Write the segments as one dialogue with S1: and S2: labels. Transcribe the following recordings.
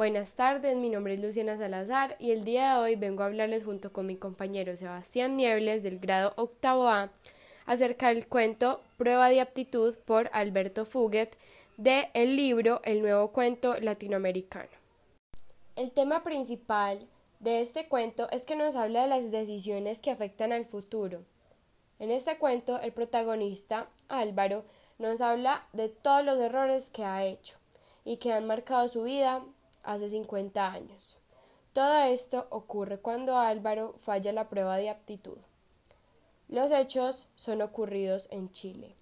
S1: Buenas tardes, mi nombre es Luciana Salazar y el día de hoy vengo a hablarles junto con mi compañero Sebastián Niebles del grado octavo A acerca del cuento Prueba de aptitud por Alberto Fuguet de el libro El nuevo cuento latinoamericano. El tema principal de este cuento es que nos habla de las decisiones que afectan al futuro. En este cuento el protagonista, Álvaro, nos habla de todos los errores que ha hecho y que han marcado su vida hace 50 años. Todo esto ocurre cuando Álvaro falla la prueba de aptitud. Los hechos son ocurridos en Chile.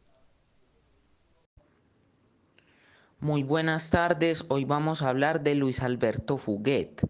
S2: Muy buenas tardes, hoy vamos a hablar de Luis Alberto Fuguet.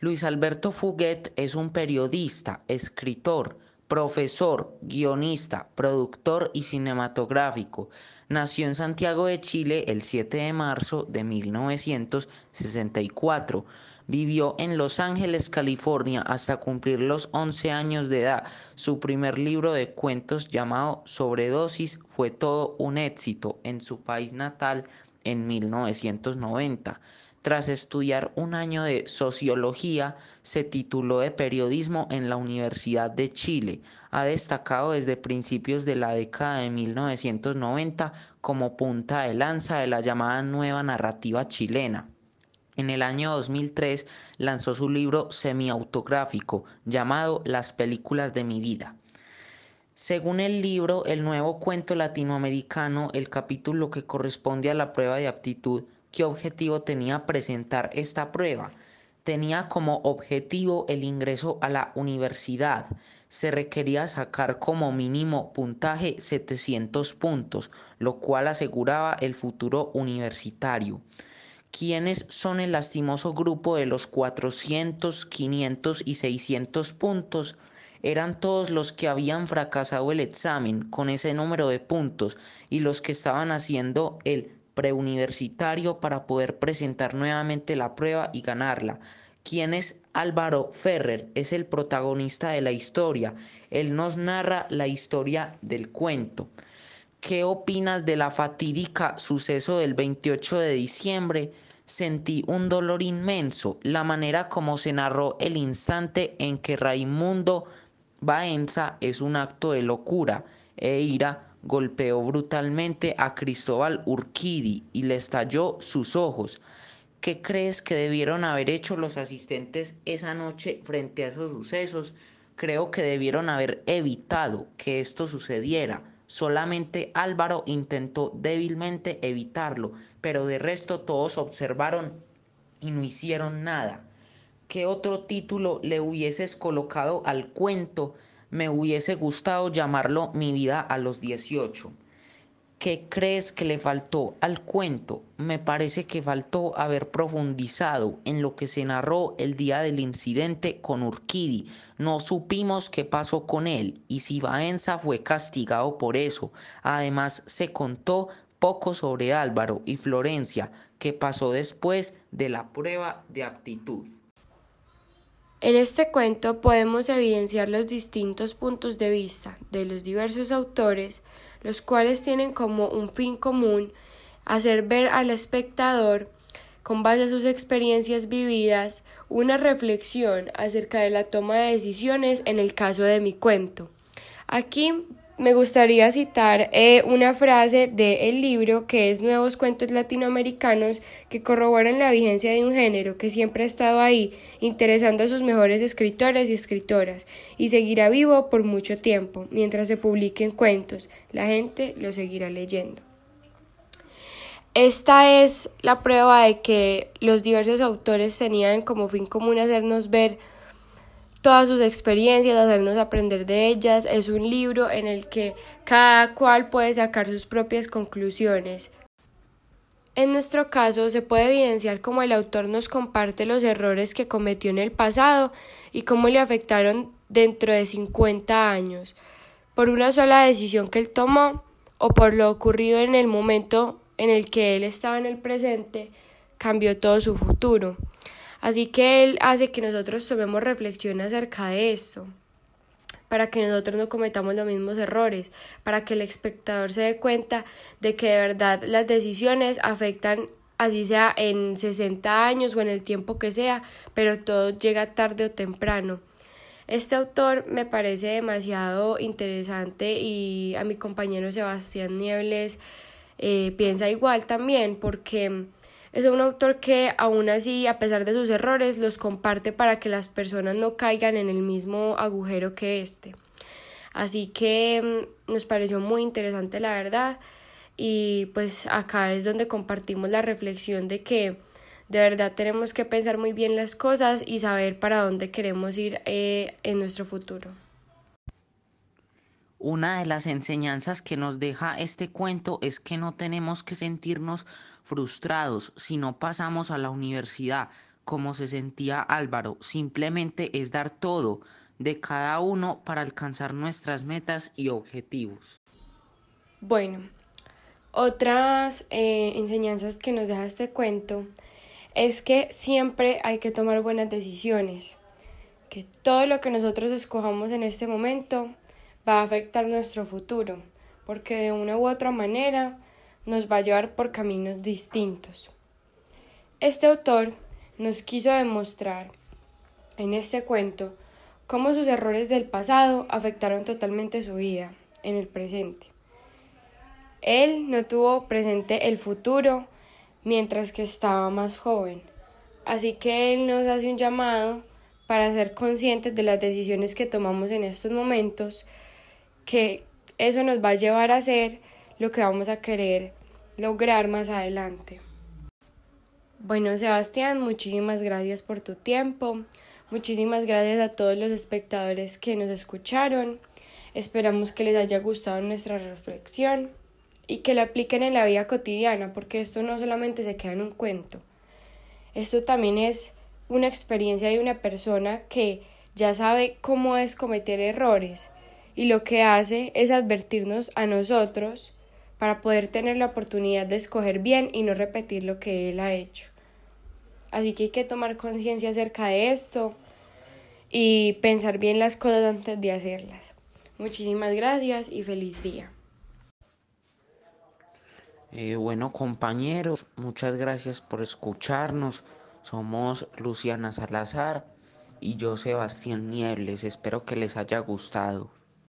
S2: Luis Alberto Fuguet es un periodista, escritor, profesor, guionista, productor y cinematográfico. Nació en Santiago de Chile el 7 de marzo de 1964. Vivió en Los Ángeles, California, hasta cumplir los 11 años de edad. Su primer libro de cuentos llamado Sobredosis fue todo un éxito en su país natal en 1990. Tras estudiar un año de sociología, se tituló de periodismo en la Universidad de Chile. Ha destacado desde principios de la década de 1990 como punta de lanza de la llamada nueva narrativa chilena. En el año 2003 lanzó su libro semiautográfico llamado Las películas de mi vida. Según el libro El nuevo cuento latinoamericano, el capítulo que corresponde a la prueba de aptitud qué objetivo tenía presentar esta prueba. Tenía como objetivo el ingreso a la universidad. Se requería sacar como mínimo puntaje 700 puntos, lo cual aseguraba el futuro universitario. ¿Quiénes son el lastimoso grupo de los 400, 500 y 600 puntos? eran todos los que habían fracasado el examen con ese número de puntos y los que estaban haciendo el preuniversitario para poder presentar nuevamente la prueba y ganarla. ¿Quién es Álvaro Ferrer? Es el protagonista de la historia. Él nos narra la historia del cuento. ¿Qué opinas de la fatídica suceso del 28 de diciembre? Sentí un dolor inmenso, la manera como se narró el instante en que Raimundo Baenza es un acto de locura e ira golpeó brutalmente a Cristóbal Urquidi y le estalló sus ojos. ¿Qué crees que debieron haber hecho los asistentes esa noche frente a esos sucesos? Creo que debieron haber evitado que esto sucediera. Solamente Álvaro intentó débilmente evitarlo, pero de resto todos observaron y no hicieron nada. ¿Qué otro título le hubieses colocado al cuento me hubiese gustado llamarlo Mi vida a los 18. ¿Qué crees que le faltó al cuento? Me parece que faltó haber profundizado en lo que se narró el día del incidente con Urquidi. No supimos qué pasó con él y si Baenza fue castigado por eso. Además, se contó poco sobre Álvaro y Florencia, que pasó después de la prueba de aptitud.
S1: En este cuento podemos evidenciar los distintos puntos de vista de los diversos autores, los cuales tienen como un fin común hacer ver al espectador, con base a sus experiencias vividas, una reflexión acerca de la toma de decisiones en el caso de mi cuento. Aquí me gustaría citar eh, una frase del libro que es Nuevos Cuentos Latinoamericanos que corroboran la vigencia de un género que siempre ha estado ahí, interesando a sus mejores escritores y escritoras, y seguirá vivo por mucho tiempo, mientras se publiquen cuentos. La gente lo seguirá leyendo. Esta es la prueba de que los diversos autores tenían como fin común hacernos ver todas sus experiencias, hacernos aprender de ellas. Es un libro en el que cada cual puede sacar sus propias conclusiones. En nuestro caso se puede evidenciar cómo el autor nos comparte los errores que cometió en el pasado y cómo le afectaron dentro de 50 años, por una sola decisión que él tomó o por lo ocurrido en el momento en el que él estaba en el presente, cambió todo su futuro. Así que Él hace que nosotros tomemos reflexión acerca de esto, para que nosotros no cometamos los mismos errores, para que el espectador se dé cuenta de que de verdad las decisiones afectan así sea en 60 años o en el tiempo que sea, pero todo llega tarde o temprano. Este autor me parece demasiado interesante y a mi compañero Sebastián Niebles eh, piensa igual también porque es un autor que aún así, a pesar de sus errores, los comparte para que las personas no caigan en el mismo agujero que este. Así que mm, nos pareció muy interesante la verdad y pues acá es donde compartimos la reflexión de que de verdad tenemos que pensar muy bien las cosas y saber para dónde queremos ir eh, en nuestro futuro.
S2: Una de las enseñanzas que nos deja este cuento es que no tenemos que sentirnos frustrados si no pasamos a la universidad como se sentía Álvaro, simplemente es dar todo de cada uno para alcanzar nuestras metas y objetivos.
S1: Bueno, otras eh, enseñanzas que nos deja este cuento es que siempre hay que tomar buenas decisiones, que todo lo que nosotros escojamos en este momento va a afectar nuestro futuro, porque de una u otra manera nos va a llevar por caminos distintos. Este autor nos quiso demostrar en este cuento cómo sus errores del pasado afectaron totalmente su vida en el presente. Él no tuvo presente el futuro mientras que estaba más joven. Así que Él nos hace un llamado para ser conscientes de las decisiones que tomamos en estos momentos, que eso nos va a llevar a hacer lo que vamos a querer lograr más adelante. Bueno, Sebastián, muchísimas gracias por tu tiempo. Muchísimas gracias a todos los espectadores que nos escucharon. Esperamos que les haya gustado nuestra reflexión y que la apliquen en la vida cotidiana, porque esto no solamente se queda en un cuento, esto también es una experiencia de una persona que ya sabe cómo es cometer errores y lo que hace es advertirnos a nosotros para poder tener la oportunidad de escoger bien y no repetir lo que él ha hecho. Así que hay que tomar conciencia acerca de esto y pensar bien las cosas antes de hacerlas. Muchísimas gracias y feliz día.
S2: Eh, bueno compañeros, muchas gracias por escucharnos. Somos Luciana Salazar y yo Sebastián Niebles. Espero que les haya gustado.